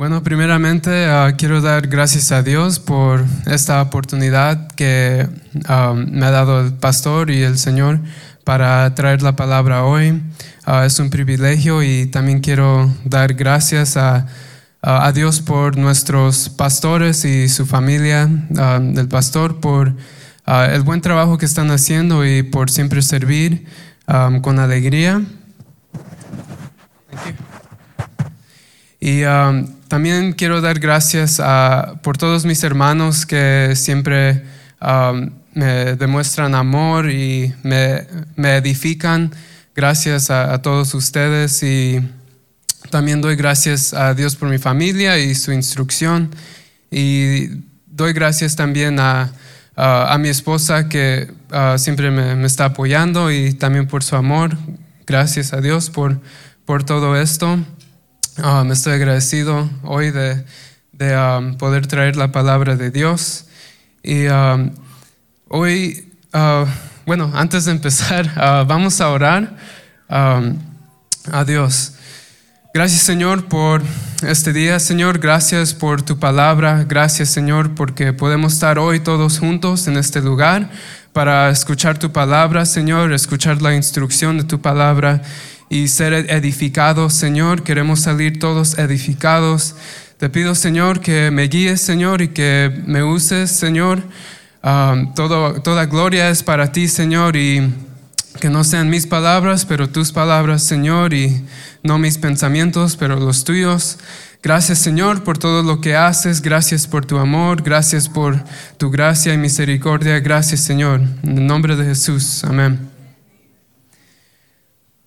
Bueno, primeramente ah, quiero dar gracias a Dios por esta oportunidad que ah, me ha dado el pastor y el Señor para traer la palabra hoy. Ah, es un privilegio y también quiero dar gracias a, a Dios por nuestros pastores y su familia, el pastor, por el buen trabajo que están haciendo y por siempre servir con alegría. Y um, también quiero dar gracias a, por todos mis hermanos que siempre um, me demuestran amor y me, me edifican. Gracias a, todos ustedes y también doy gracias a Dios por mi familia y su instrucción. Y doy gracias también a, a mi esposa que uh, siempre me, me, está apoyando y también por su amor. Gracias a Dios por, por todo esto. Ah, me estoy agradecido hoy de, um, poder traer la palabra de Dios. Y um, hoy, bueno, antes de empezar, vamos a orar um, a Dios. Gracias Señor por este día, Señor. Gracias por tu palabra. Gracias Señor porque podemos estar hoy todos juntos en este lugar para escuchar tu palabra, Señor, escuchar la instrucción de tu palabra y ser edificados, Señor. Queremos salir todos edificados. Te pido, Señor, que me guíes, Señor, y que me uses, Señor. Um, todo, toda gloria es para ti, Señor, y que no sean mis palabras, pero tus palabras, Señor, y no mis pensamientos, pero los tuyos. Gracias, Señor, por todo lo que haces. Gracias por tu amor. Gracias por tu gracia y misericordia. Gracias, Señor. En el nombre de Jesús. Amén.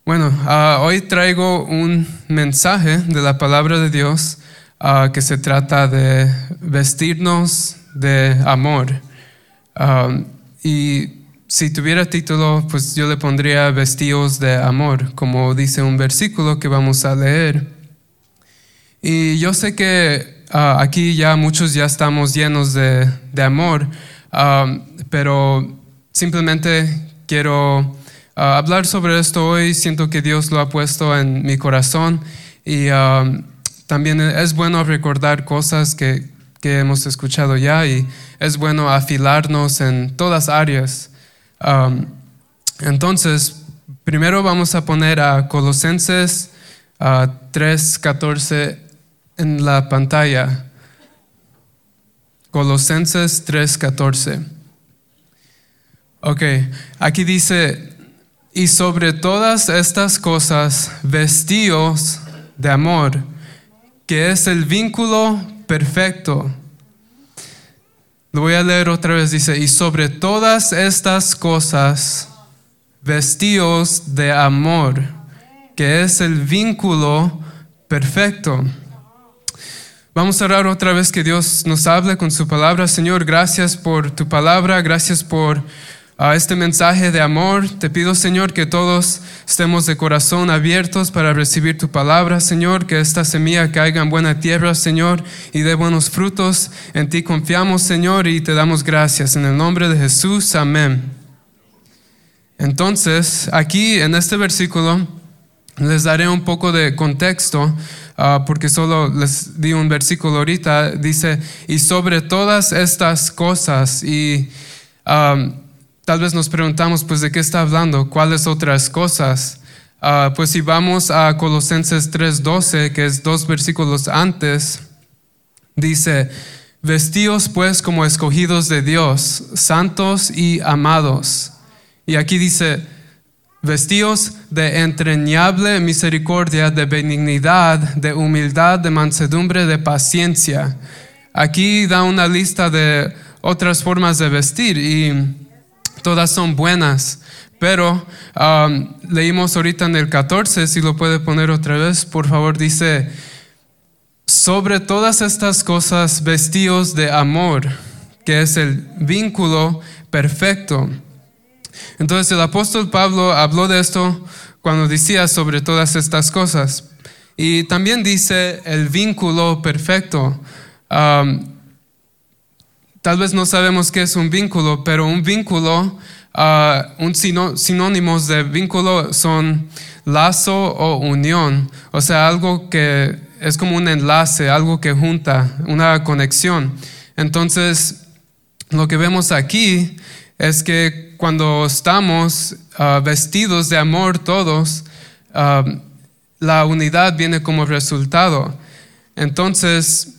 Bueno, uh, hoy traigo un mensaje de la palabra de Dios uh, que se trata de vestirnos de amor. Y si tuviera título, pues yo le pondría vestidos de amor, como dice un versículo que vamos a leer. Y yo sé que aquí ya muchos ya estamos llenos de, de amor, pero simplemente quiero hablar sobre esto hoy, siento que Dios lo ha puesto en mi corazón y también es bueno recordar cosas que, que, hemos escuchado ya y es bueno afilarnos en todas áreas. Entonces, primero vamos a poner a Colosenses 3.14 en la pantalla. Colosenses 3.14. Ok, aquí dice, y sobre todas estas cosas, vestíos de amor, que es el vínculo perfecto. Lo voy a leer otra vez. Dice, y sobre todas estas cosas, vestíos de amor, que es el vínculo perfecto. Vamos a orar otra vez que Dios nos hable con su palabra. Señor, gracias por tu palabra, gracias por a este mensaje de amor. Te pido, Señor, que todos estemos de corazón abiertos para recibir tu palabra, Señor, que esta semilla caiga en buena tierra, Señor, y dé buenos frutos. En ti confiamos, Señor, y te damos gracias. En el nombre de Jesús, amén. Entonces, aquí en este versículo les daré un poco de contexto. Ah, porque solo les di un versículo ahorita, dice, y sobre todas estas cosas, y um, Tal vez nos preguntamos, pues, ¿de qué está hablando? ¿Cuáles otras cosas? Uh, pues si vamos a Colosenses 3:12, que es dos versículos antes, dice, vestíos pues como escogidos de Dios, santos y amados. Y aquí dice, vestíos de entrañable misericordia, de benignidad, de humildad, de mansedumbre, de paciencia. Aquí da una lista de otras formas de vestir y todas son buenas. Pero um, leímos ahorita en el 14, si lo puede poner otra vez, por favor, dice, sobre todas estas cosas vestidos de amor, que es el vínculo perfecto. Entonces el apóstol Pablo habló de esto cuando decía sobre todas estas cosas. Y también dice el vínculo perfecto. Um, Tal vez no sabemos qué es un vínculo, pero un vínculo, uh, un sinónimos de vínculo son lazo o unión, o sea, algo que es como un enlace, algo que junta, una conexión. Entonces, lo que vemos aquí es que cuando estamos ah, vestidos de amor todos, ah, la unidad viene como resultado. Entonces,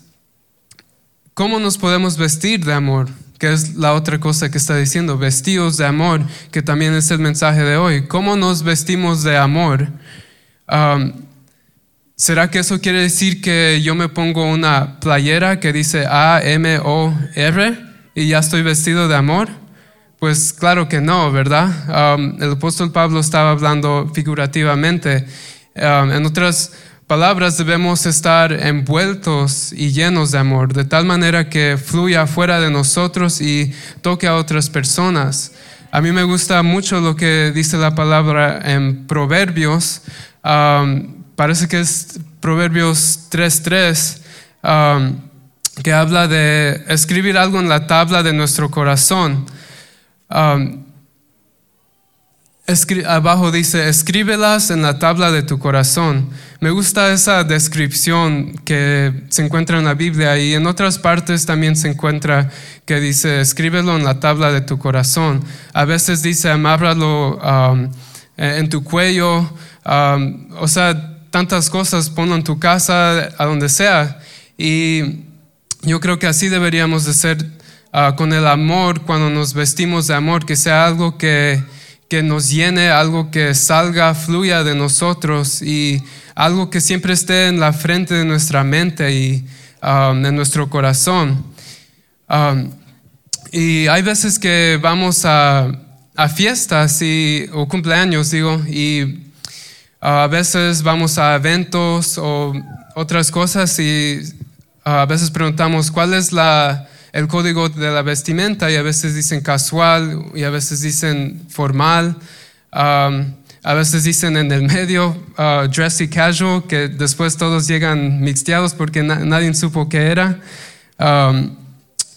¿cómo nos podemos vestir de amor? Que es la otra cosa que está diciendo, vestidos de amor, que también es el mensaje de hoy. ¿Cómo nos vestimos de amor? Um, ¿Será que eso quiere decir que yo me pongo una playera que dice A-M-O-R y ya estoy vestido de amor? Pues claro que no, ¿verdad? Um, el apóstol Pablo estaba hablando figurativamente. Um, en otras palabras, debemos estar envueltos y llenos de amor, de tal manera que fluya fuera de nosotros y toque a otras personas. A mí me gusta mucho lo que dice la palabra en Proverbios. Parece que es Proverbios 3.3, um, que habla de escribir algo en la tabla de nuestro corazón abajo dice, escríbelas en la tabla de tu corazón. Me gusta esa descripción que se encuentra en la Biblia y en otras partes también se encuentra que dice, escríbelo en la tabla de tu corazón. A veces dice, amárralo um, en tu cuello, o sea, tantas cosas, ponlo en tu casa, a donde sea. Y yo creo que así deberíamos de ser uh, con el amor cuando nos vestimos de amor, que sea algo que que nos llene, algo que salga, fluya de nosotros y algo que siempre esté en la frente de nuestra mente y um, en nuestro corazón. Um, y hay veces que vamos a, fiestas y, o cumpleaños, digo, y a veces vamos a eventos o otras cosas y a veces preguntamos cuál es la el código de la vestimenta y a veces dicen casual y a veces dicen formal. Um, a veces dicen en el medio uh, dressy casual, que después todos llegan mixteados porque nadie supo qué era. Um,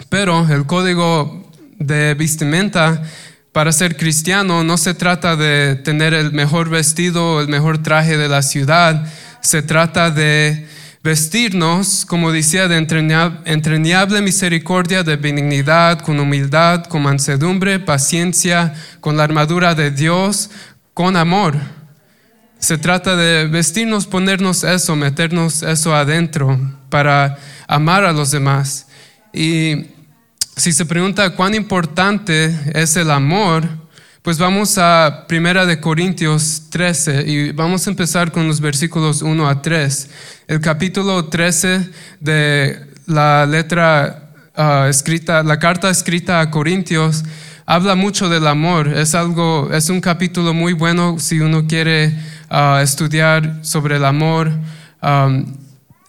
pero el código de vestimenta para ser cristiano no se trata de tener el mejor vestido el mejor traje de la ciudad, se trata de vestirnos, como decía, de entrañable misericordia, de benignidad, con humildad, con mansedumbre, paciencia, con la armadura de Dios, con amor. Se trata de vestirnos, ponernos eso, meternos eso adentro para amar a los demás. Y si se pregunta cuán importante es el amor, pues vamos a Primera de Corintios 13 y vamos a empezar con los versículos 1 a 3. El capítulo 13 de la letra ah, escrita, la carta escrita a Corintios habla mucho del amor. Es algo, es un capítulo muy bueno si uno quiere ah, estudiar sobre el amor.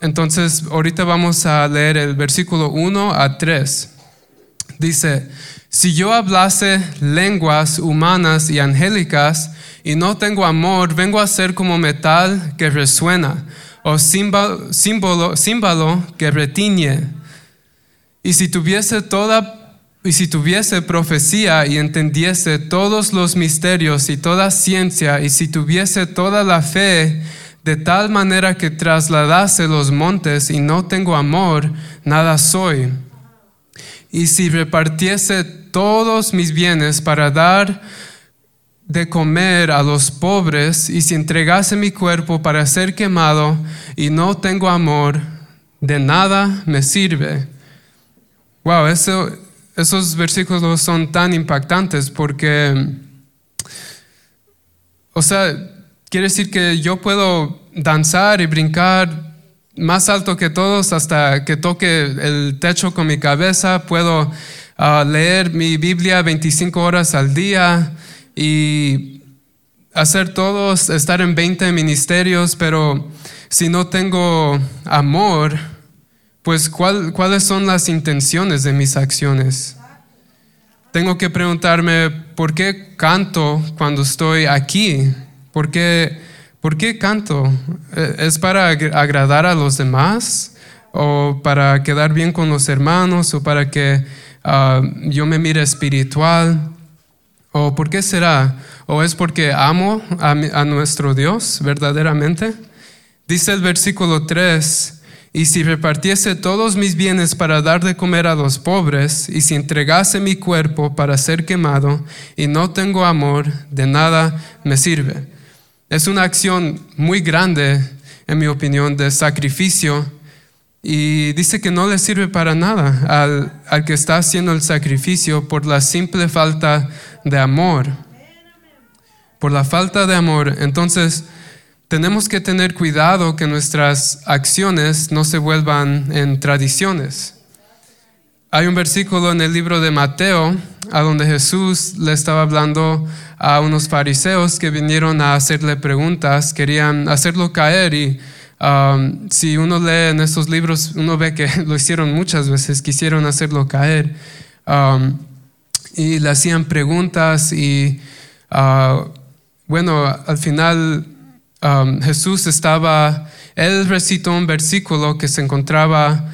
entonces, ahorita vamos a leer el versículo 1 a 3. Dice, si yo hablase lenguas humanas y angélicas y no tengo amor, vengo a ser como metal que resuena o símbolo, que retiñe. Y si tuviese toda y si tuviese profecía y entendiese todos los misterios y toda ciencia, y si tuviese toda la fe, de tal manera que trasladase los montes y no tengo amor, nada soy. Y si repartiese todos mis bienes para dar de comer a los pobres y si entregase mi cuerpo para ser quemado y no tengo amor, de nada me sirve. Wow, eso, esos versículos son tan impactantes porque, o sea, quiere decir que yo puedo danzar y brincar más alto que todos hasta que toque el techo con mi cabeza, puedo leer mi Biblia 25 horas al día y hacer todos, estar en 20 ministerios, pero si no tengo amor, pues ¿cuáles son las intenciones de mis acciones? Tengo que preguntarme, ¿por qué canto cuando estoy aquí? ¿Por qué, ¿por qué canto? ¿E-, ¿Es para agradar a los demás? ¿O para quedar bien con los hermanos? ¿O para que Ah, yo me miro espiritual. ¿O por qué será? ¿O es porque amo a, nuestro Dios verdaderamente? Dice el versículo 3, y si repartiese todos mis bienes para dar de comer a los pobres, y si entregase mi cuerpo para ser quemado, y no tengo amor, de nada me sirve. Es una acción muy grande, en mi opinión, de sacrificio, y dice que no le sirve para nada al, al que está haciendo el sacrificio por la simple falta de amor. Por la falta de amor. Entonces, tenemos que tener cuidado que nuestras acciones no se vuelvan en tradiciones. Hay un versículo en el libro de Mateo a donde Jesús le estaba hablando a unos fariseos que vinieron a hacerle preguntas, querían hacerlo caer y si uno lee en estos libros, uno ve que lo hicieron muchas veces, quisieron hacerlo caer y le hacían preguntas y uh, bueno, al final Jesús estaba, él recitó un versículo que se encontraba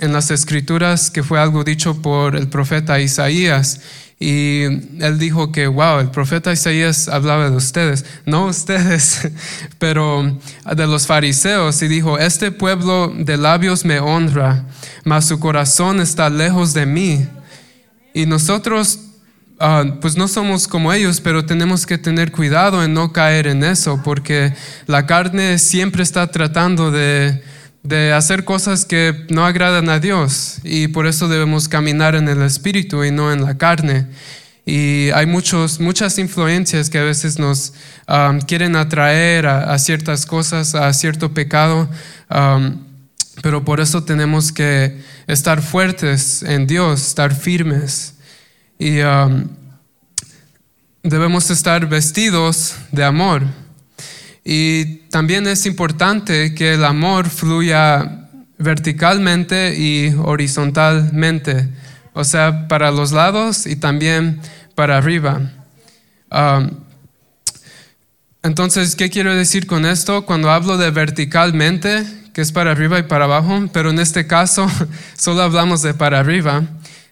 en las escrituras, que fue algo dicho por el profeta Isaías. Y él dijo que, wow, el profeta Isaías hablaba de ustedes, no ustedes, pero de los fariseos. Y dijo, este pueblo de labios me honra, mas su corazón está lejos de mí. Y nosotros Ah, pues no somos como ellos, pero tenemos que tener cuidado en no caer en eso, porque la carne siempre está tratando de, de hacer cosas que no agradan a Dios y por eso debemos caminar en el espíritu y no en la carne. Y hay muchos, muchas influencias que a veces nos ah, quieren atraer a, ciertas cosas, a cierto pecado, ah, pero por eso tenemos que estar fuertes en Dios, estar firmes. Y um, debemos estar vestidos de amor. Y también es importante que el amor fluya verticalmente y horizontalmente, o sea, para los lados y también para arriba. Entonces, ¿qué quiero decir con esto? Cuando hablo de verticalmente, que es para arriba y para abajo, pero en este caso solo hablamos de para arriba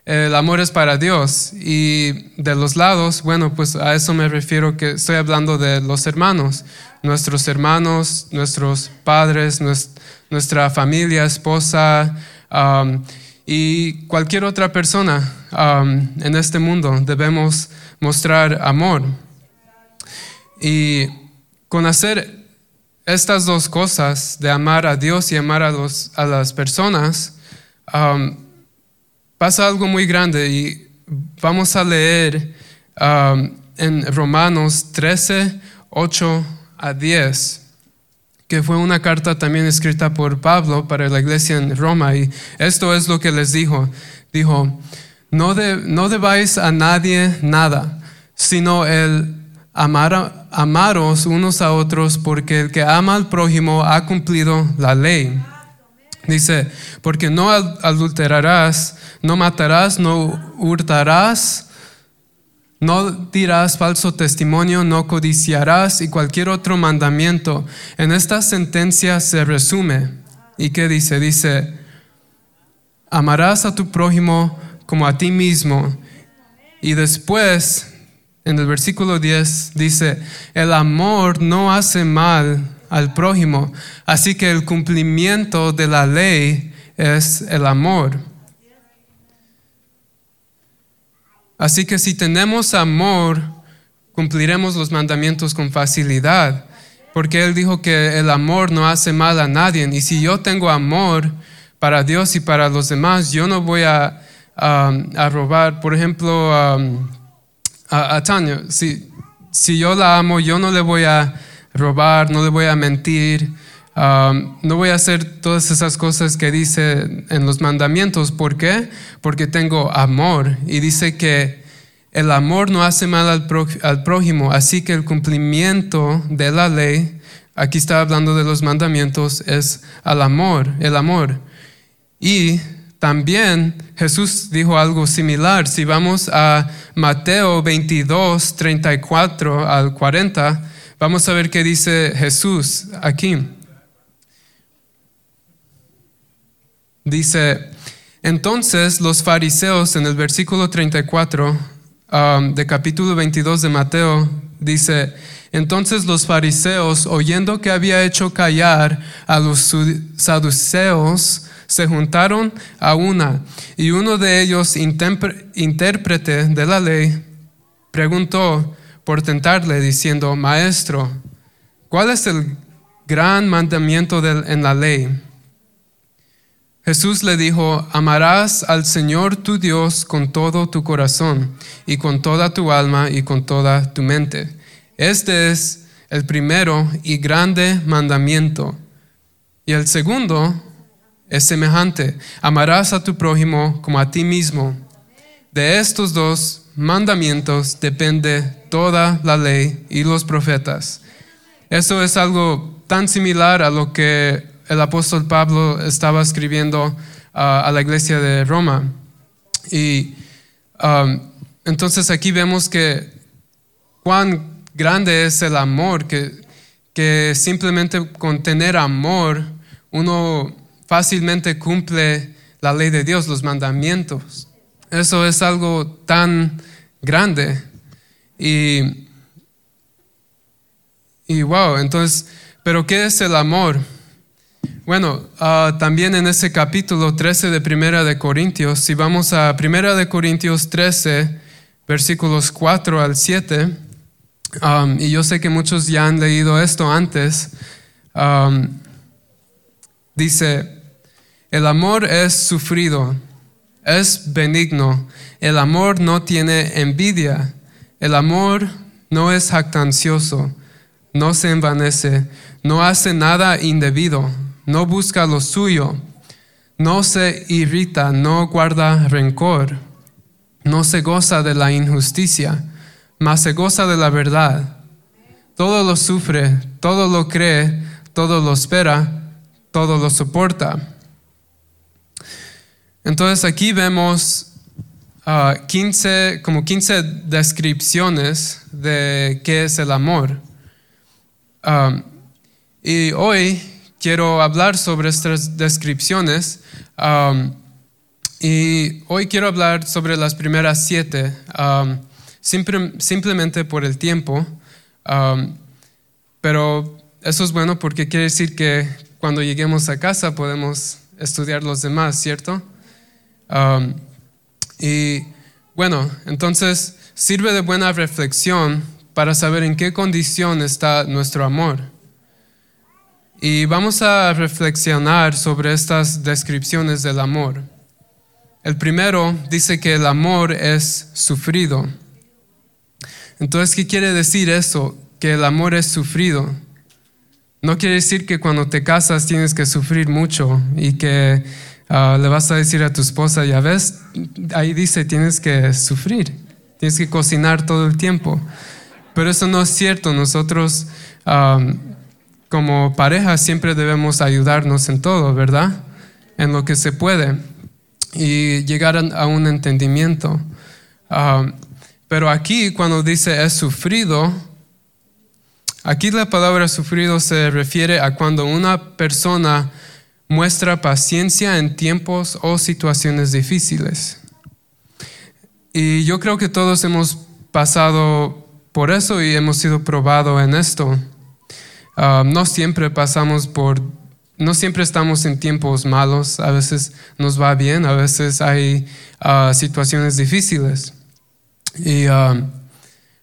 el amor es para Dios. Y de los lados, bueno, pues a eso me refiero que estoy hablando de los hermanos, nuestros hermanos, nuestros padres, nuestra familia, esposa um, y cualquier otra persona um, en este mundo. Debemos mostrar amor. Y con hacer estas dos cosas, de amar a Dios y amar a, los, a las personas, um, pasa algo muy grande y vamos a leer en Romanos 13, 8 a 10 que fue una carta también escrita por Pablo para la iglesia en Roma, y esto es lo que les dijo. Dijo, no, de, no debáis a nadie nada, sino el amar, amaros unos a otros, porque el que ama al prójimo ha cumplido la ley. Dice, porque no adulterarás, no matarás, no hurtarás, no dirás falso testimonio, no codiciarás y cualquier otro mandamiento. En esta sentencia se resume. ¿Y qué dice? Dice, amarás a tu prójimo como a ti mismo. Y después, en el versículo 10, dice, el amor no hace mal al prójimo. Así que el cumplimiento de la ley es el amor. Así que si tenemos amor, cumpliremos los mandamientos con facilidad, porque Él dijo que el amor no hace mal a nadie. Y si yo tengo amor para Dios y para los demás, yo no voy a, robar. Por ejemplo, a, a, Tania, si, si yo la amo, yo no le voy a robar, no le voy a mentir, um, no voy a hacer todas esas cosas que dice en los mandamientos. ¿Por qué? Porque tengo amor y dice que el amor no hace mal al, al prójimo, así que el cumplimiento de la ley, aquí está hablando de los mandamientos, es al amor, el amor. Y también Jesús dijo algo similar. Si vamos a Mateo 22, 34 al 40, Vamos a ver qué dice Jesús aquí. Dice, entonces los fariseos en el versículo 34 um, de capítulo 22 de Mateo, dice, Entonces los fariseos, oyendo que había hecho callar a los saduceos, se juntaron a una, y uno de ellos, intérprete de la ley, preguntó por tentarle, diciendo, Maestro, ¿cuál es el gran mandamiento en la ley? Jesús le dijo, amarás al Señor tu Dios con todo tu corazón y con toda tu alma y con toda tu mente. Este es el primero y grande mandamiento. Y el segundo es semejante. Amarás a tu prójimo como a ti mismo. De estos dos mandamientos depende toda la ley y los profetas. Eso es algo tan similar a lo que el apóstol Pablo estaba escribiendo ah, a la iglesia de Roma. Y um, entonces aquí vemos que cuán grande es el amor, que, que simplemente con tener amor uno fácilmente cumple la ley de Dios, los mandamientos. Eso es algo tan grande. Y, y wow, entonces, ¿pero qué es el amor? Bueno, ah, también en ese capítulo 13 de Primera de Corintios, si vamos a Primera de Corintios 13, versículos 4 al 7, um, y yo sé que muchos ya han leído esto antes, dice, el amor es sufrido, es benigno, el amor no tiene envidia, el amor no es jactancioso, no se envanece, no hace nada indebido no busca lo suyo, no se irrita, no guarda rencor, no se goza de la injusticia, mas se goza de la verdad. Todo lo sufre, todo lo cree, todo lo espera, todo lo soporta. Entonces aquí vemos 15, ah, como 15 descripciones de qué es el amor. Ah, y hoy quiero hablar sobre estas descripciones um, y hoy quiero hablar sobre las primeras siete, um, simplemente por el tiempo, um, pero eso es bueno porque quiere decir que cuando lleguemos a casa podemos estudiar los demás, ¿cierto? y bueno, entonces sirve de buena reflexión para saber en qué condición está nuestro amor. Y vamos a reflexionar sobre estas descripciones del amor. El primero dice que el amor es sufrido. Entonces, ¿qué quiere decir eso? Que el amor es sufrido. No quiere decir que cuando te casas tienes que sufrir mucho y que ah, le vas a decir a tu esposa, ya ves, ahí dice tienes que sufrir, tienes que cocinar todo el tiempo. Pero eso no es cierto. Nosotros ah, como pareja siempre debemos ayudarnos en todo, ¿verdad? En lo que se puede y llegar a un entendimiento. Ah, pero aquí cuando dice es sufrido, aquí la palabra sufrido se refiere a cuando una persona muestra paciencia en tiempos o situaciones difíciles. Y yo creo que todos hemos pasado por eso y hemos sido probados en esto. Ah, no siempre pasamos por, no siempre estamos en tiempos malos, a veces nos va bien, a veces hay ah, situaciones difíciles. Y ah,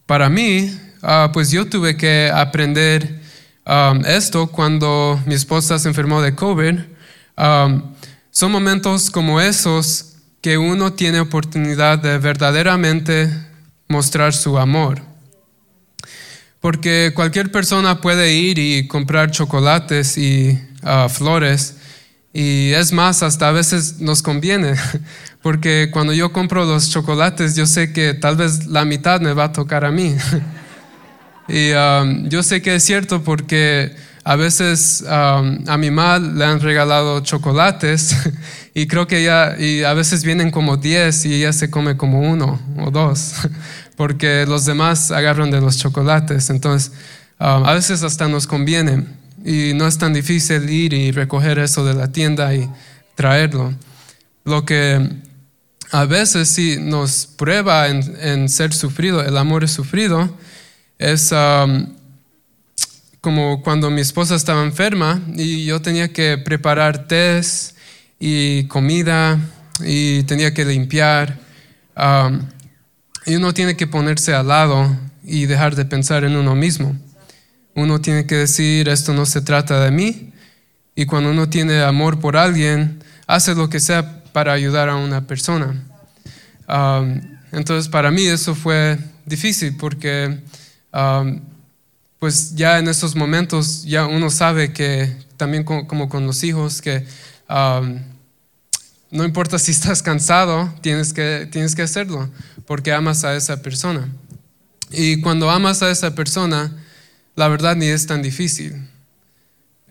para mí, pues yo tuve que aprender esto cuando mi esposa se enfermó de COVID. son momentos como esos que uno tiene oportunidad de verdaderamente mostrar su amor. Porque cualquier persona puede ir y comprar chocolates y ah, flores. Y es más, hasta a veces nos conviene. Porque cuando yo compro los chocolates, yo sé que tal vez la mitad me va a tocar a mí. y um, yo sé que es cierto porque a veces um, a mi mamá le han regalado chocolates y creo que ella, y a veces vienen como 10 y ella se come como uno o dos porque los demás agarran de los chocolates. Entonces, um, a veces hasta nos conviene y no es tan difícil ir y recoger eso de la tienda y traerlo. Lo que a veces sí nos prueba en, ser sufrido, el amor es sufrido, es um, como cuando mi esposa estaba enferma y yo tenía que preparar test y comida y tenía que limpiar. Um, y uno tiene que ponerse al lado y dejar de pensar en uno mismo. Uno tiene que decir, esto no se trata de mí. Y cuando uno tiene amor por alguien, hace lo que sea para ayudar a una persona. Entonces, para mí eso fue difícil porque, pues ya en esos momentos, ya uno sabe que también como con los hijos, que no importa si estás cansado, tienes que, tienes que hacerlo porque amas a esa persona. Y cuando amas a esa persona, la verdad ni es tan difícil.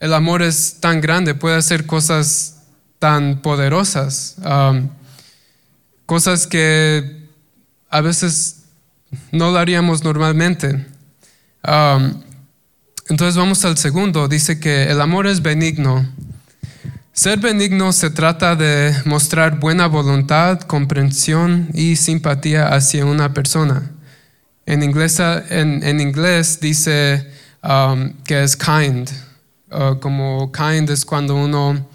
El amor es tan grande, puede hacer cosas tan poderosas, um, cosas que a veces no lo haríamos normalmente. Um, entonces vamos al segundo, dice que el amor es benigno. Ser benigno se trata de mostrar buena voluntad, comprensión y simpatía hacia una persona. En inglés, dice um, que es kind. Uh, como kind es cuando uno,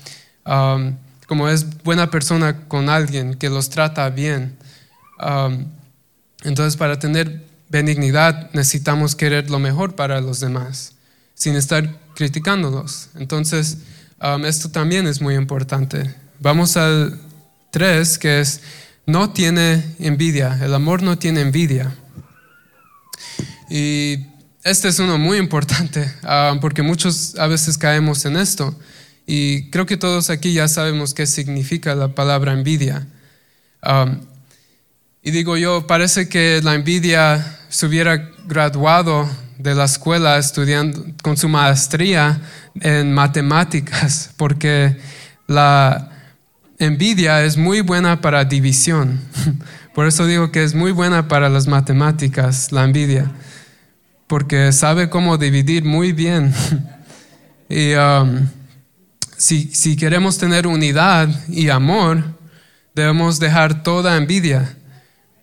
um, como es buena persona con alguien, que los trata bien. Um, entonces, para tener benignidad necesitamos querer lo mejor para los demás, sin estar criticándolos. Entonces, esto también es muy importante. Vamos al 3, que es, no tiene envidia. El amor no tiene envidia. Y este es uno muy importante, ah, porque muchos a veces caemos en esto. Y creo que todos aquí ya sabemos qué significa la palabra envidia. y digo yo, parece que la envidia se hubiera graduado de la escuela estudiando con su maestría en matemáticas, porque la envidia es muy buena para división. Por eso digo que es muy buena para las matemáticas, la envidia porque sabe cómo dividir muy bien. y um, si, si, queremos tener unidad y amor, debemos dejar toda envidia.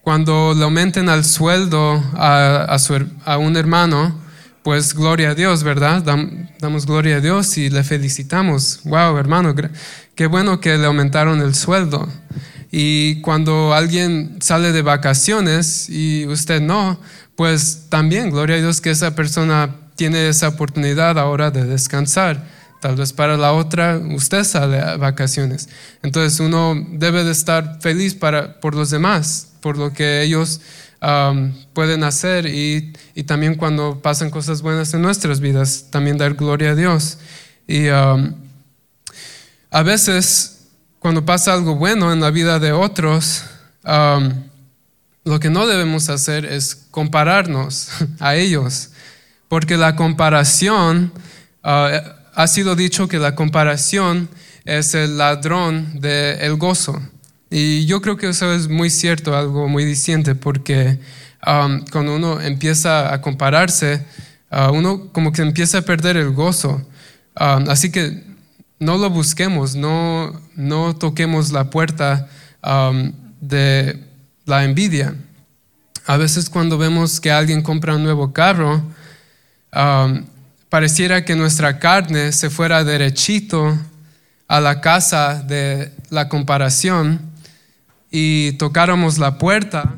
Cuando le aumenten al sueldo a, a, su, a un hermano, pues gloria a Dios, ¿verdad? Damos gloria a Dios y le felicitamos. Wow, hermano, qué bueno que le aumentaron el sueldo. Y cuando alguien sale de vacaciones y usted no, pues también, gloria a Dios que esa persona tiene esa oportunidad ahora de descansar. Tal vez para la otra usted sale a vacaciones. Entonces uno debe de estar feliz para, por los demás, por lo que ellos pueden hacer y, también cuando pasan cosas buenas en nuestras vidas, también dar gloria a Dios. Y a veces cuando pasa algo bueno en la vida de otros, lo que no debemos hacer es compararnos a ellos, porque la comparación, uh, ha sido dicho que la comparación es el ladrón del gozo. Y yo creo que eso es muy cierto, algo muy diciente, porque um, cuando uno empieza a compararse, uh, uno como que empieza a perder el gozo. Um, así que no lo busquemos, no, no toquemos la puerta de la envidia. A veces cuando vemos que alguien compra un nuevo carro, um, pareciera que nuestra carne se fuera derechito a la casa de la comparación y tocáramos la puerta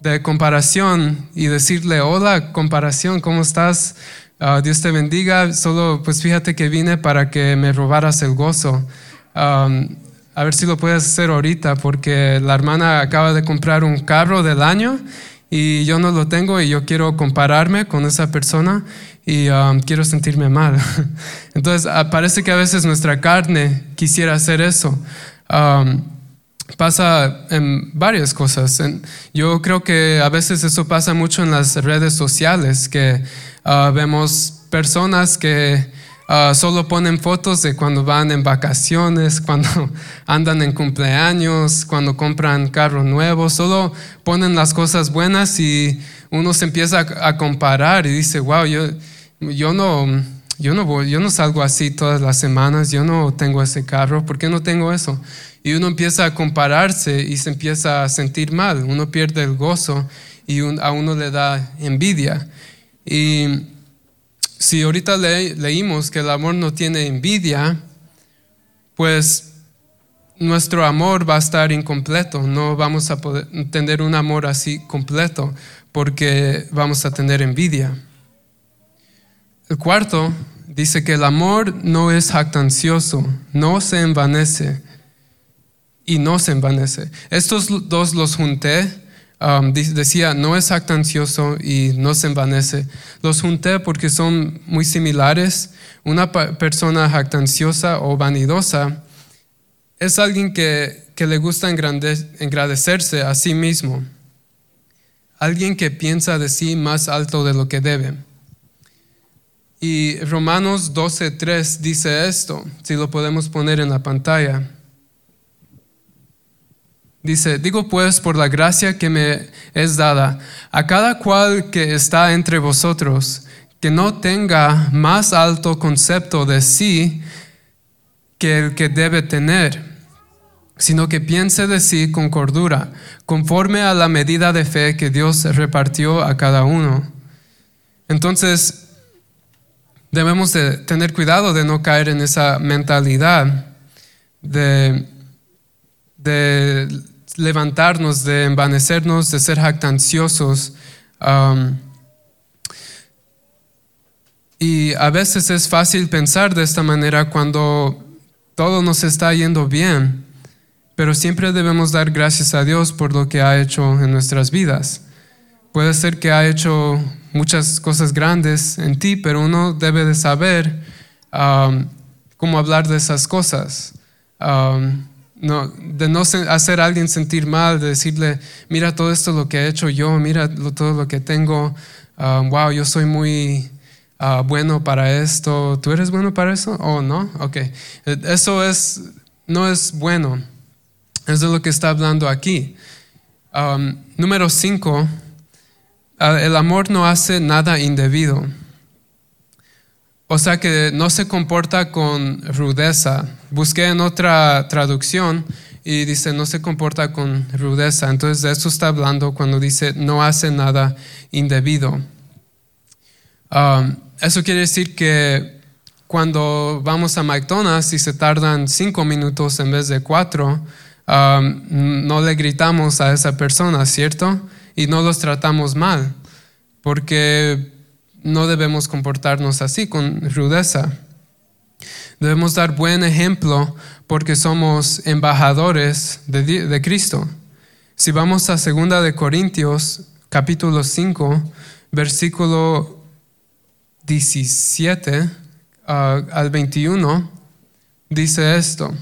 de comparación y decirle, hola comparación, ¿cómo estás? Uh, Dios te bendiga, solo pues fíjate que vine para que me robaras el gozo. A ver si lo puedes hacer ahorita, porque la hermana acaba de comprar un carro del año y yo no lo tengo y yo quiero compararme con esa persona y quiero sentirme mal. Entonces, ah, parece que a veces nuestra carne quisiera hacer eso. Pasa en varias cosas. yo creo que a veces eso pasa mucho en las redes sociales, que uh, vemos personas que Ah, solo ponen fotos de cuando van en vacaciones, cuando andan en cumpleaños, cuando compran carro nuevo. Solo ponen las cosas buenas y uno se empieza a, comparar y dice, wow, yo, yo no... Yo no, voy, yo no salgo así todas las semanas, yo no tengo ese carro, ¿por qué no tengo eso? Y uno empieza a compararse y se empieza a sentir mal, uno pierde el gozo y a uno le da envidia. Y si ahorita leímos que el amor no tiene envidia, pues nuestro amor va a estar incompleto, no vamos a poder tener un amor así completo porque vamos a tener envidia. El cuarto dice que el amor no es jactancioso, no se envanece y no se envanece. Estos dos los junté. Um, decía, no es jactancioso y no se envanece. Los junté porque son muy similares. Una persona jactanciosa o vanidosa es alguien que, que le gusta engrandecerse a sí mismo. Alguien que piensa de sí más alto de lo que debe. Y Romanos 12.3 dice esto, si lo podemos poner en la pantalla. Dice, digo pues por la gracia que me es dada, a cada cual que está entre vosotros, que no tenga más alto concepto de sí que el que debe tener, sino que piense de sí con cordura, conforme a la medida de fe que Dios repartió a cada uno. Entonces, debemos de tener cuidado de no caer en esa mentalidad de, levantarnos, de envanecernos, de ser jactanciosos. Y a veces es fácil pensar de esta manera cuando todo nos está yendo bien, pero siempre debemos dar gracias a Dios por lo que ha hecho en nuestras vidas. Puede ser que ha hecho muchas cosas grandes en ti, pero uno debe de saber cómo hablar de esas cosas. No, de no hacer a alguien sentir mal, de decirle, mira todo esto lo que he hecho yo, mira todo lo que tengo, wow, um, yo soy muy uh, bueno para esto, ¿tú eres bueno para eso? ¿O no? Ok, eso es, no es bueno, eso es lo que está hablando aquí. número cinco, Ah, el amor no hace nada indebido. O sea que no se comporta con rudeza. Busqué en otra traducción y dice no se comporta con rudeza. Entonces de eso está hablando cuando dice no hace nada indebido. Um, eso quiere decir que cuando vamos a McDonald's y se tardan cinco minutos en vez de cuatro, um, no le gritamos a esa persona, ¿cierto? y no los tratamos mal, porque no debemos comportarnos así, con rudeza. Debemos dar buen ejemplo porque somos embajadores de, Cristo. Si vamos a 2 de Corintios, capítulo 5, versículo 17 ah, al 21, dice esto.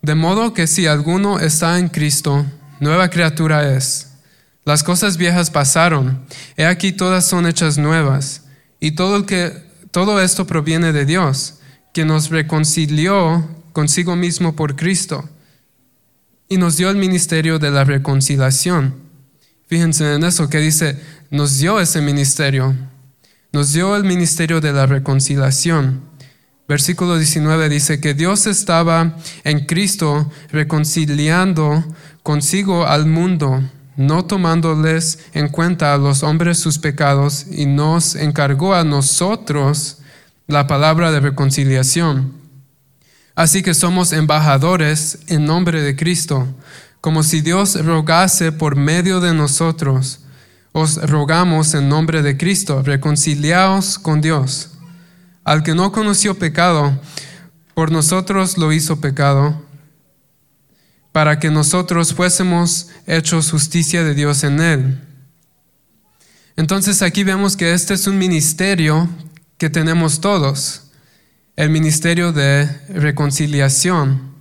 De modo que si alguno está en Cristo, nueva criatura es. Las cosas viejas pasaron, he aquí todas son hechas nuevas, y todo, que, todo esto proviene de Dios, que nos reconcilió consigo mismo por Cristo, y nos dio el ministerio de la reconciliación. Fíjense en eso que dice, nos dio ese ministerio, nos dio el ministerio de la reconciliación. Versículo 19 dice que Dios estaba en Cristo reconciliando consigo al mundo, no tomándoles en cuenta a los hombres sus pecados, y nos encargó a nosotros la palabra de reconciliación. Así que somos embajadores en nombre de Cristo, como si Dios rogase por medio de nosotros. Os rogamos en nombre de Cristo, reconciliaos con Dios. Al que no conoció pecado, por nosotros lo hizo pecado, para que nosotros fuésemos hechos justicia de Dios en él. Entonces aquí vemos que este es un ministerio que tenemos todos, el ministerio de reconciliación.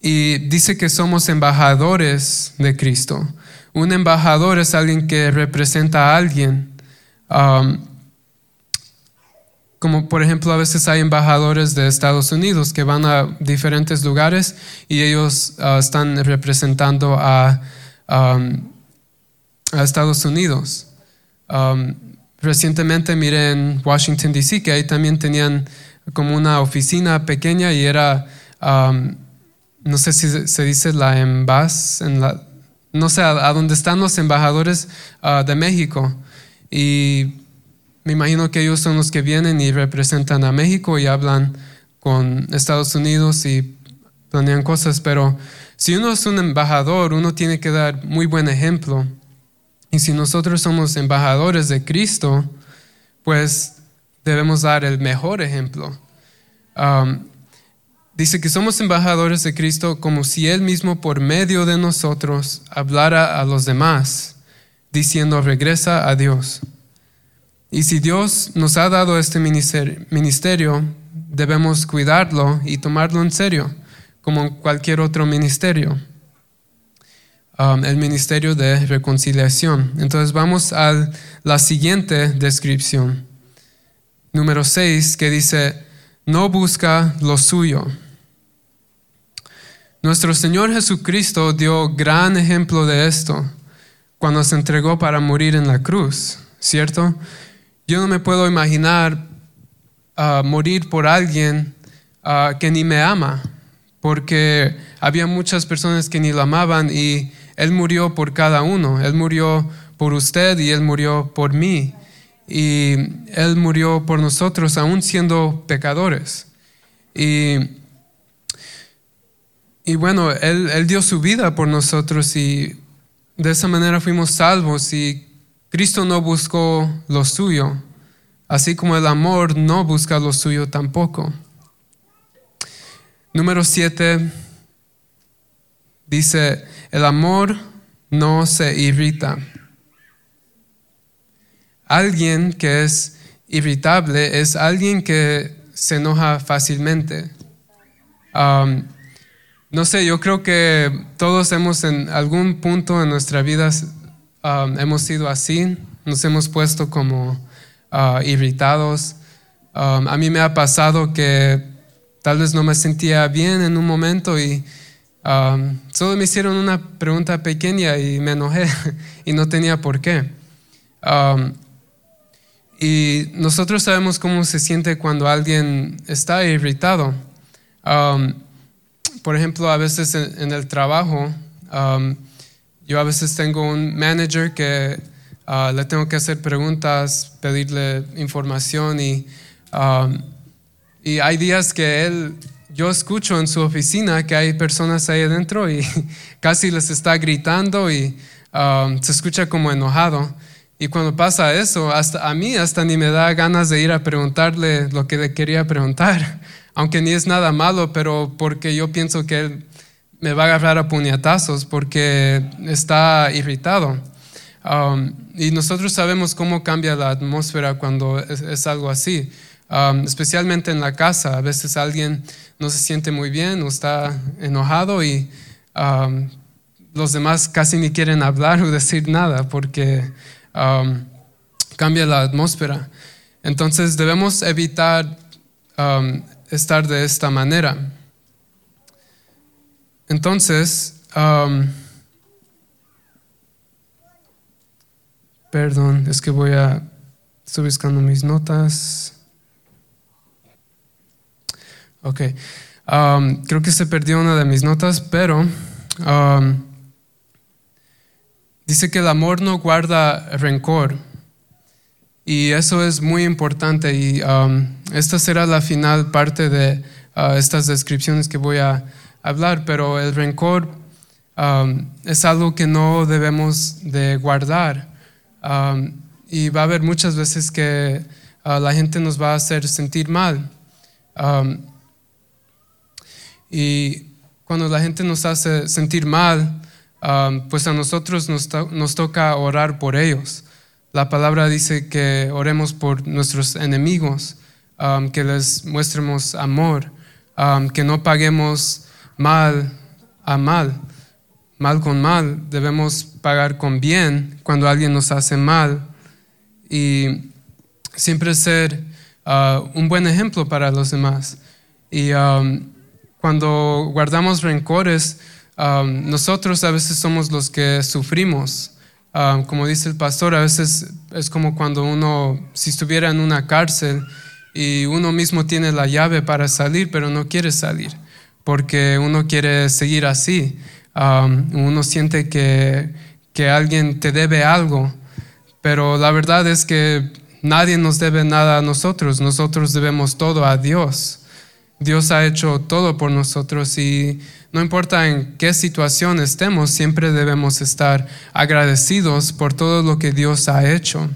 Y dice que somos embajadores de Cristo. Un embajador es alguien que representa a alguien. Um, como por ejemplo a veces hay embajadores de Estados Unidos que van a diferentes lugares y ellos ah, están representando a, a Estados Unidos. recientemente miré en Washington, D.C. que ahí también tenían como una oficina pequeña y era, no sé si se dice la embas, en la, no sé, a, dónde están los embajadores ah, de México. y me imagino que ellos son los que vienen y representan a México y hablan con Estados Unidos y planean cosas, pero si uno es un embajador, uno tiene que dar muy buen ejemplo. Y si nosotros somos embajadores de Cristo, pues debemos dar el mejor ejemplo. Dice que somos embajadores de Cristo como si Él mismo por medio de nosotros hablara a los demás, diciendo, regresa a Dios. Y si Dios nos ha dado este ministerio, debemos cuidarlo y tomarlo en serio, como cualquier otro ministerio. Um, el ministerio de reconciliación. Entonces vamos a la siguiente descripción. Número 6, que dice, no busca lo suyo. Nuestro Señor Jesucristo dio gran ejemplo de esto cuando se entregó para morir en la cruz, ¿cierto? Yo no me puedo imaginar ah, morir por alguien ah, que ni me ama, porque había muchas personas que ni lo amaban y Él murió por cada uno. Él murió por usted y Él murió por mí. Y Él murió por nosotros aún siendo pecadores. Y, y bueno, él, él dio su vida por nosotros y de esa manera fuimos salvos y Cristo no buscó lo suyo, así como el amor no busca lo suyo tampoco. Número siete dice, el amor no se irrita. Alguien que es irritable es alguien que se enoja fácilmente. Um, no sé, yo creo que todos hemos en algún punto en nuestra vida Um, hemos sido así, nos hemos puesto como uh, irritados. Um, a mí me ha pasado que tal vez no me sentía bien en un momento y um, solo me hicieron una pregunta pequeña y me enojé y no tenía por qué. y nosotros sabemos cómo se siente cuando alguien está irritado. por ejemplo, a veces en, el trabajo, yo a veces tengo un manager que ah, le tengo que hacer preguntas, pedirle información y, um, y hay días que él, yo escucho en su oficina que hay personas ahí adentro y casi les está gritando y um, se escucha como enojado. Y cuando pasa eso, hasta a mí hasta ni me da ganas de ir a preguntarle lo que le quería preguntar, aunque ni es nada malo, pero porque yo pienso que él me va a agarrar a puñetazos porque está irritado. Um, y nosotros sabemos cómo cambia la atmósfera cuando es, algo así, um, especialmente en la casa. A veces alguien no se siente muy bien o está enojado y um, los demás casi ni quieren hablar o decir nada porque cambia la atmósfera. Entonces debemos evitar estar de esta manera. Entonces, perdón, es que voy a, estoy buscando mis notas. Ok, creo que se perdió una de mis notas, pero dice que el amor no guarda rencor. Y eso es muy importante y esta será la final parte de uh, estas descripciones que voy a hablar, pero el rencor um, es algo que no debemos de guardar. Um, y va a haber muchas veces que uh, la gente nos va a hacer sentir mal. Um, y cuando la gente nos hace sentir mal, pues a nosotros nos, nos, toca orar por ellos. La palabra dice que oremos por nuestros enemigos, que les muestremos amor, que no paguemos mal a mal, mal con mal, debemos pagar con bien cuando alguien nos hace mal y siempre ser uh, un buen ejemplo para los demás. Y cuando guardamos rencores, nosotros a veces somos los que sufrimos. Como dice el pastor, a veces es como cuando uno, si estuviera en una cárcel y uno mismo tiene la llave para salir, pero no quiere salir porque uno quiere seguir así. Uno siente que, que, alguien te debe algo, pero la verdad es que nadie nos debe nada a nosotros, nosotros debemos todo a Dios. Dios ha hecho todo por nosotros y no importa en qué situación estemos, siempre debemos estar agradecidos por todo lo que Dios ha hecho.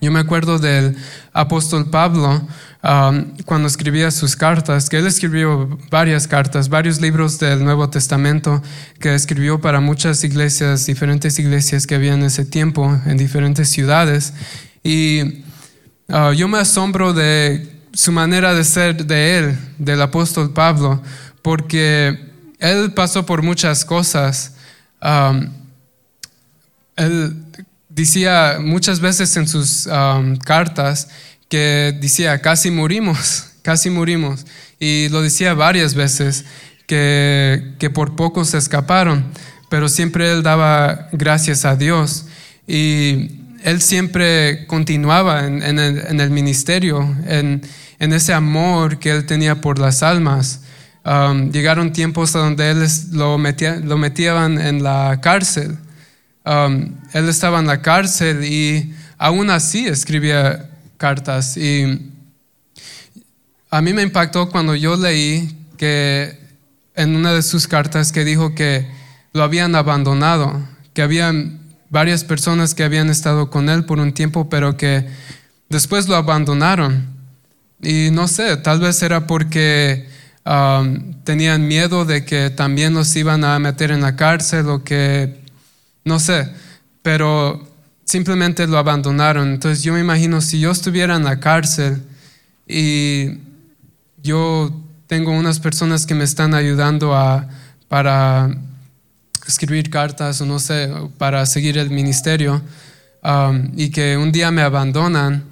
Yo me acuerdo del apóstol Pablo um, cuando escribía sus cartas, que él escribió varias cartas, varios libros del Nuevo Testamento que escribió para muchas iglesias, diferentes iglesias que había en ese tiempo, en diferentes ciudades. Y uh, yo me asombro de su manera de ser de él, del apóstol Pablo, porque él pasó por muchas cosas. Um, él decía muchas veces en sus um, cartas que decía, casi morimos, casi morimos. Y lo decía varias veces, que, que por poco se escaparon, pero siempre él daba gracias a Dios. Y él siempre continuaba en, el, en el, ministerio, en, en, ese amor que él tenía por las almas. Um, llegaron tiempos donde él lo, metía, lo metían en la cárcel. Um, él estaba en la cárcel y aún así escribía cartas. Y a mí me impactó cuando yo leí que en una de sus cartas que dijo que lo habían abandonado, que habían varias personas que habían estado con él por un tiempo, pero que después lo abandonaron. Y no sé, tal vez era porque Um, tenían miedo de que también los iban a meter en la cárcel o que, no sé, pero simplemente lo abandonaron. Entonces yo me imagino si yo estuviera en la cárcel y yo tengo unas personas que me están ayudando a, para escribir cartas o no sé, para seguir el ministerio um, y que un día me abandonan,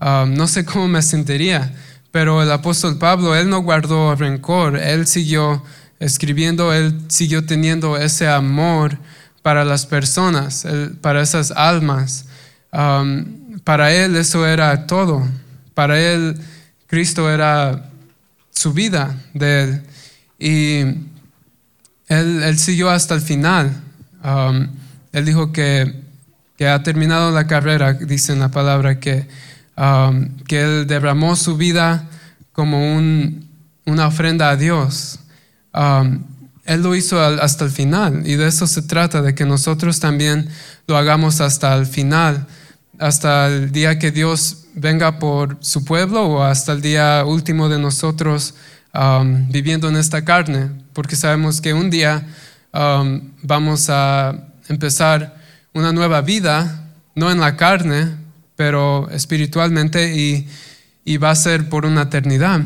um, no sé cómo me sentiría. Pero el apóstol Pablo, él no guardó rencor, él siguió escribiendo, él siguió teniendo ese amor para las personas, para esas almas. Um, para él eso era todo. Para él Cristo era su vida de él. Y él, siguió hasta el final. Um, él dijo que, que ha terminado la carrera, dice en la palabra, que Um, que Él derramó su vida como una ofrenda a Dios. Um, él lo hizo hasta el final y de eso se trata, de que nosotros también lo hagamos hasta el final, hasta el día que Dios venga por su pueblo o hasta el día último de nosotros um, viviendo en esta carne, porque sabemos que un día vamos a empezar una nueva vida, no en la carne, pero espiritualmente y, va a ser por una eternidad.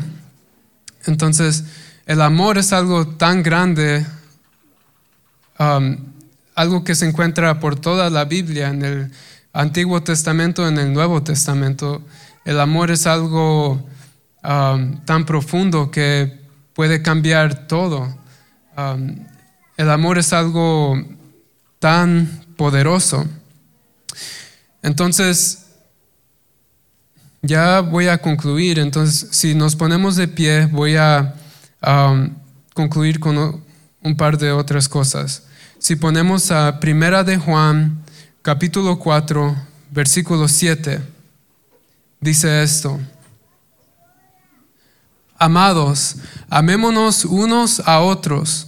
Entonces, el amor es algo tan grande, um, algo que se encuentra por toda la Biblia, en el Antiguo Testamento, en el Nuevo Testamento. El amor es algo um, tan profundo que puede cambiar todo. Um, el amor es algo tan poderoso. Entonces, ya voy a concluir, entonces si nos ponemos de pie voy a concluir con un par de otras cosas. Si ponemos a Primera de Juan, capítulo 4, versículo 7, dice esto. Amados, amémonos unos a otros,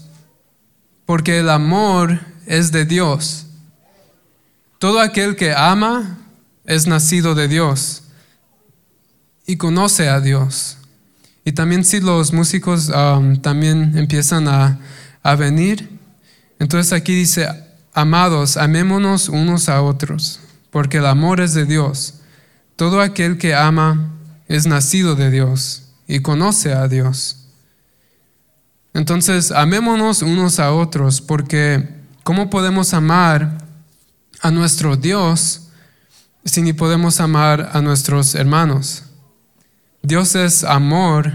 porque el amor es de Dios. Todo aquel que ama es nacido de Dios y conoce a Dios. Y también si los músicos también empiezan a, a venir, entonces aquí dice, amados, amémonos unos a otros, porque el amor es de Dios. Todo aquel que ama es nacido de Dios y conoce a Dios. Entonces, amémonos unos a otros, porque ¿cómo podemos amar a nuestro Dios si ni podemos amar a nuestros hermanos? Dios es amor,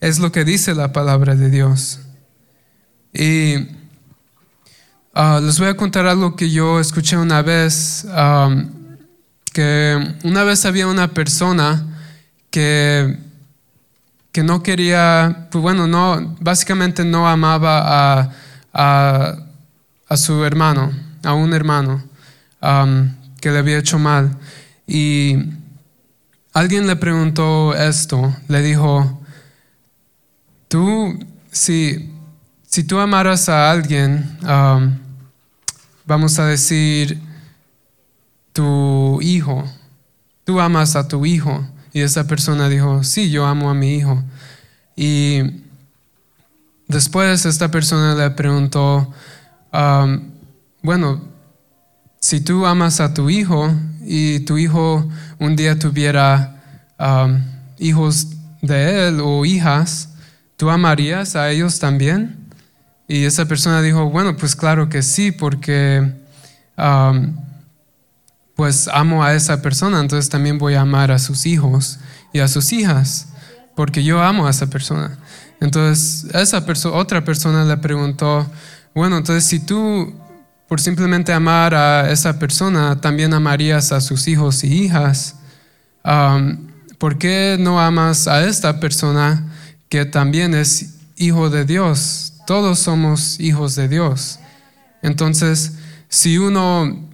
es lo que dice la palabra de Dios. Y ah, les voy a contar algo que yo escuché una vez, que una vez había una persona que, que no quería, pues bueno, no, básicamente no amaba a, a, su hermano, a un hermano que le había hecho mal. Y alguien le preguntó esto, le dijo, tú, si, si tú amaras a alguien, vamos a decir, tu hijo, tú amas a tu hijo. Y esa persona dijo, sí, yo amo a mi hijo. Y después esta persona le preguntó, bueno, si tú amas a tu hijo y tu hijo un día tuviera um, hijos de él o hijas, ¿tú amarías a ellos también? Y esa persona dijo, bueno, pues claro que sí, porque um, pues amo a esa persona, entonces también voy a amar a sus hijos y a sus hijas, porque yo amo a esa persona. Entonces, esa otra persona le preguntó, bueno, entonces si tú por simplemente amar a esa persona, también amarías a sus hijos y hijas, ¿por qué no amas a esta persona que también es hijo de Dios? Todos somos hijos de Dios. Entonces, si uno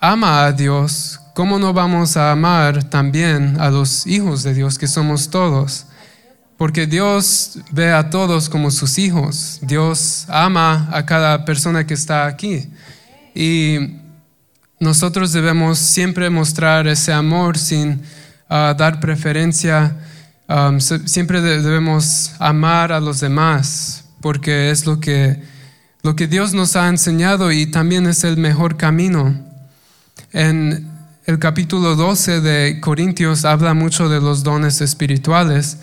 ama a Dios, ¿cómo no vamos a amar también a los hijos de Dios que somos todos? Porque Dios ve a todos como sus hijos. Dios ama a cada persona que está aquí. Y nosotros debemos siempre mostrar ese amor sin ah, dar preferencia. Siempre debemos amar a los demás porque es lo que, lo que Dios nos ha enseñado y también es el mejor camino. En el capítulo 12 de Corintios habla mucho de los dones espirituales.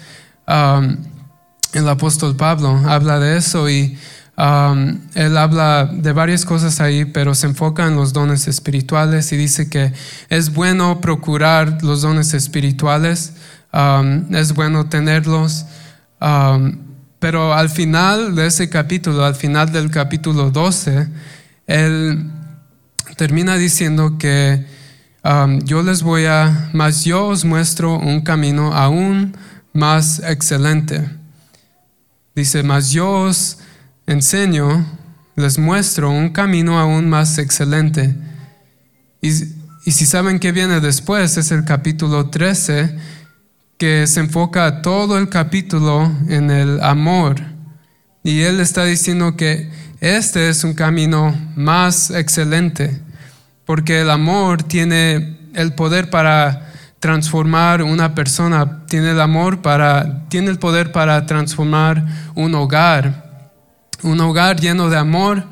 El apóstol Pablo habla de eso y um, él habla de varias cosas ahí, pero se enfoca en los dones espirituales y dice que es bueno procurar los dones espirituales, um, es bueno tenerlos, pero al final de ese capítulo, al final del capítulo 12, él termina diciendo que um, yo les voy a, más yo os muestro un camino aún más excelente. Dice, más yo os enseño, les muestro un camino aún más excelente. Y, si saben qué viene después, es el capítulo 13, que se enfoca todo el capítulo en el amor. Y él está diciendo que este es un camino más excelente, porque el amor tiene el poder para transformar una persona, tiene el amor para, tiene el poder para transformar un hogar. Un hogar lleno de amor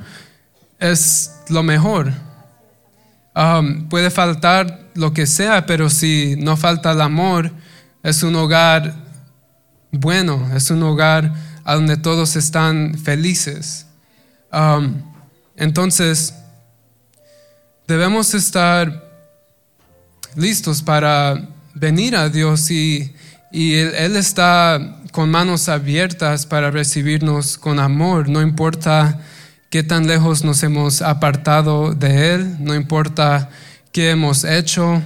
es lo mejor. Um, puede faltar lo que sea, pero si no falta el amor, es un hogar bueno, es un hogar donde todos están felices. Um, entonces, debemos estar listos para venir a Dios y, él, está con manos abiertas para recibirnos con amor, no importa qué tan lejos nos hemos apartado de Él, no importa qué hemos hecho,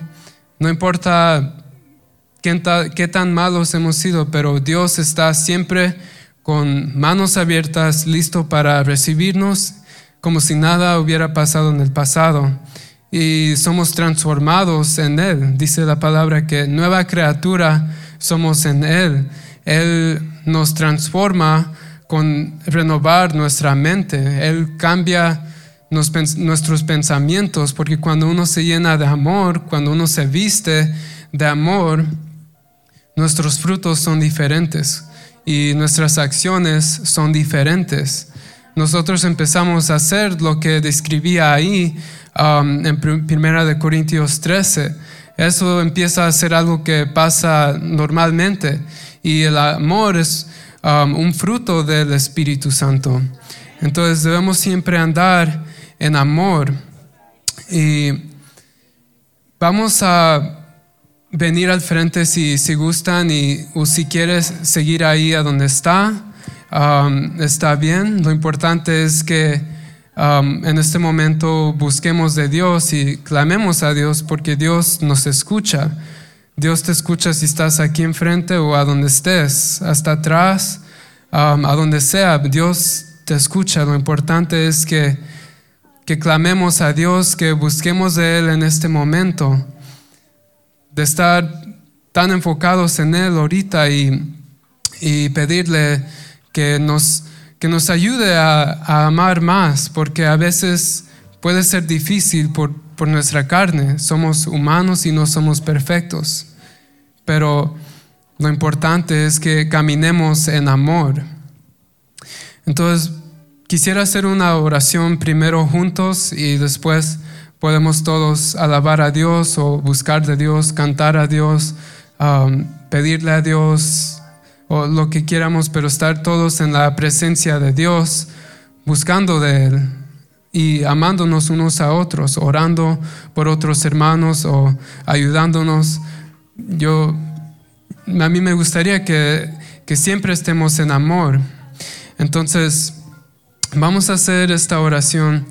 no importa qué, tan malos hemos sido, pero Dios está siempre con manos abiertas, listo para recibirnos como si nada hubiera pasado en el pasado. Y somos transformados en Él. Dice la palabra que nueva criatura somos en Él. Él nos transforma con renovar nuestra mente. Él cambia nuestros pensamientos, porque cuando uno se llena de amor, cuando uno se viste de amor, nuestros frutos son diferentes y nuestras acciones son diferentes. Nosotros empezamos a hacer lo que describía ahí um, en Primera de Corintios 13. Eso empieza a ser algo que pasa normalmente y el amor es um, un fruto del Espíritu Santo. Entonces debemos siempre andar en amor y vamos a venir al frente si, si gustan y o si quieres seguir ahí a donde está, um, está bien. Lo importante es que um, en este momento busquemos de Dios y clamemos a Dios porque Dios nos escucha. Dios te escucha si estás aquí enfrente o a donde estés, hasta atrás, um, a donde sea. Dios te escucha. Lo importante es que que clamemos a Dios, que busquemos de Él en este momento, de estar tan enfocados en Él ahorita y, pedirle que nos, que nos ayude a, amar más, porque a veces puede ser difícil por, por nuestra carne. Somos humanos y no somos perfectos, pero lo importante es que caminemos en amor. Entonces, quisiera hacer una oración primero juntos y después podemos todos alabar a Dios o buscar de Dios, cantar a Dios, um, pedirle a Dios o lo que quieramos, pero estar todos en la presencia de Dios, buscando de Él y amándonos unos a otros, orando por otros hermanos o ayudándonos. Yo a mí me gustaría que, siempre estemos en amor. Entonces, vamos a hacer esta oración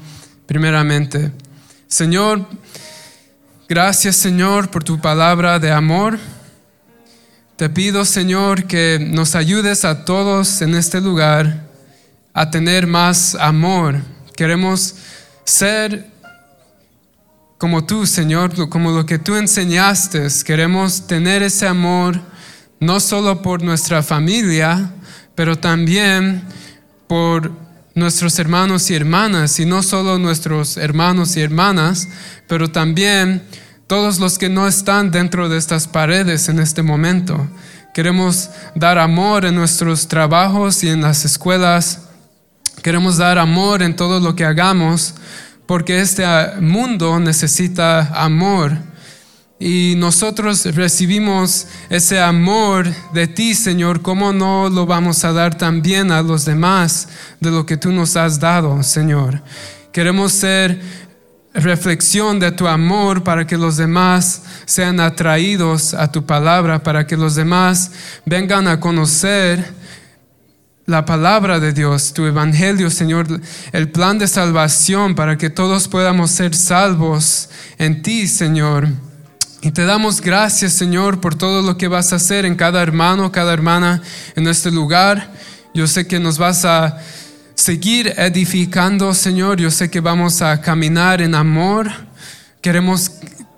primeramente. Señor, gracias Señor por tu palabra de amor. Te pido Señor que nos ayudes a todos en este lugar a tener más amor. Queremos ser como tú, Señor, como lo que tú enseñaste. Queremos tener ese amor no solo por nuestra familia, pero también por nuestros hermanos y hermanas, y no solo nuestros hermanos y hermanas, pero también todos los que no están dentro de estas paredes en este momento. Queremos dar amor en nuestros trabajos y en las escuelas. Queremos dar amor en todo lo que hagamos, porque este mundo necesita amor. Y nosotros recibimos ese amor de ti, Señor. ¿Cómo no lo vamos a dar también a los demás de lo que tú nos has dado, Señor? Queremos ser reflexión de tu amor para que los demás sean atraídos a tu palabra, para que los demás vengan a conocer la palabra de Dios, tu evangelio, Señor, el plan de salvación para que todos podamos ser salvos en ti, Señor. Y te damos gracias, Señor, por todo lo que vas a hacer en cada hermano, cada hermana en este lugar. Yo sé que nos vas a seguir edificando, Señor. Yo sé que vamos a caminar en amor. Queremos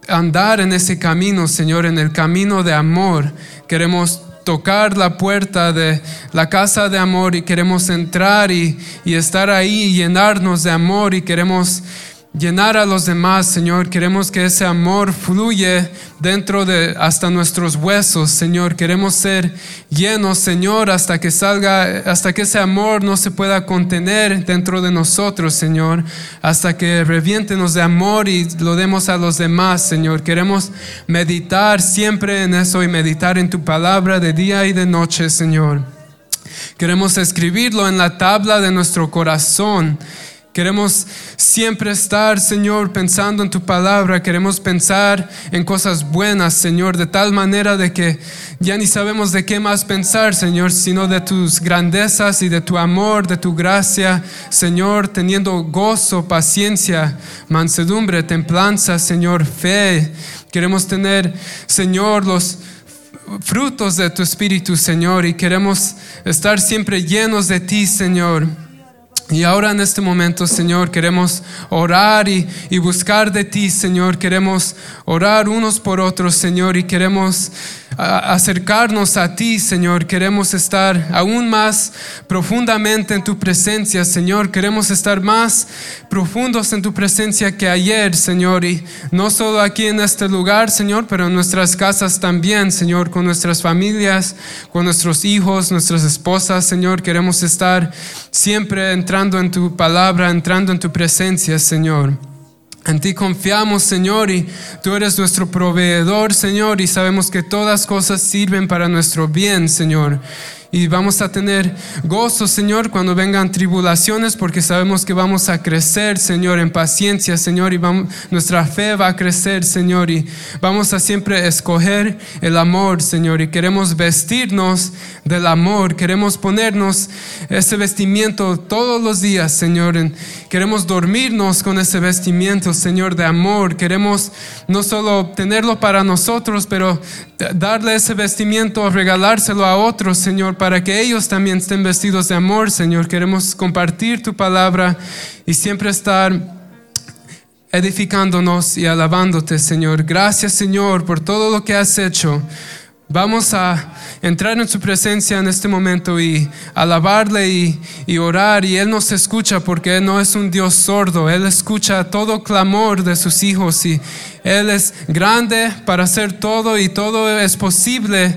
andar en ese camino, Señor, en el camino de amor. Queremos tocar la puerta de la casa de amor y queremos entrar y, y estar ahí y llenarnos de amor y queremos llenar a los demás, Señor. Queremos que ese amor fluye dentro de hasta nuestros huesos, Señor. Queremos ser llenos, Señor, hasta que salga, hasta que ese amor no se pueda contener dentro de nosotros, Señor. Hasta que reviéntenos de amor y lo demos a los demás, Señor. Queremos meditar siempre en eso y meditar en tu palabra de día y de noche, Señor. Queremos escribirlo en la tabla de nuestro corazón Queremos siempre estar, Señor, pensando en tu palabra. Queremos pensar en cosas buenas, Señor, de tal manera de que ya ni sabemos de qué más pensar, Señor, sino de tus grandezas y de tu amor, de tu gracia, Señor, teniendo gozo, paciencia, mansedumbre, templanza, Señor, fe. Queremos tener, Señor, los frutos de tu Espíritu, Señor, y queremos estar siempre llenos de ti, Señor. Y ahora en este momento, Señor, queremos orar y, buscar de ti, Señor. Queremos orar unos por otros, Señor, y queremos acercarnos a ti, Señor. Queremos estar aún más profundamente en tu presencia, Señor. Queremos estar más profundos en tu presencia que ayer, Señor. Y no solo aquí en este lugar, Señor, pero en nuestras casas también, Señor, con nuestras familias, con nuestros hijos, nuestras esposas, Señor. Queremos estar siempre entrando en tu palabra, entrando en tu presencia, Señor. En ti confiamos, Señor, y tú eres nuestro proveedor, Señor, y sabemos que todas cosas sirven para nuestro bien, Señor. Y vamos a tener gozo, Señor, cuando vengan tribulaciones, porque sabemos que vamos a crecer, Señor, en paciencia, Señor, y vamos, nuestra fe va a crecer, Señor, y vamos a siempre escoger el amor, Señor, y queremos vestirnos del amor, queremos ponernos ese vestimiento todos los días, Señor, queremos dormirnos con ese vestimiento, Señor, de amor, queremos no solo tenerlo para nosotros, pero darle ese vestimiento, regalárselo a otros, Señor, para que ellos también estén vestidos de amor, Señor. Queremos compartir tu palabra y siempre estar edificándonos y alabándote, Señor. Gracias, Señor, por todo lo que has hecho. Vamos a entrar en su presencia en este momento y alabarle y, orar y Él nos escucha porque Él no es un Dios sordo, Él escucha todo clamor de sus hijos y Él es grande para hacer todo y todo es posible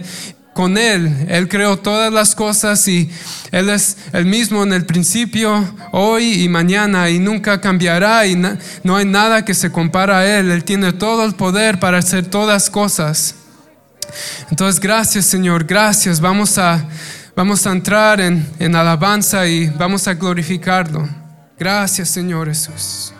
con Él. Él creó todas las cosas y Él es el mismo en el principio, hoy y mañana y nunca cambiará y no hay nada que se compara a Él. Él tiene todo el poder para hacer todas cosas. Entonces, gracias Señor, gracias. Vamos a, vamos a entrar en, en alabanza y vamos a glorificarlo. Gracias Señor Jesús.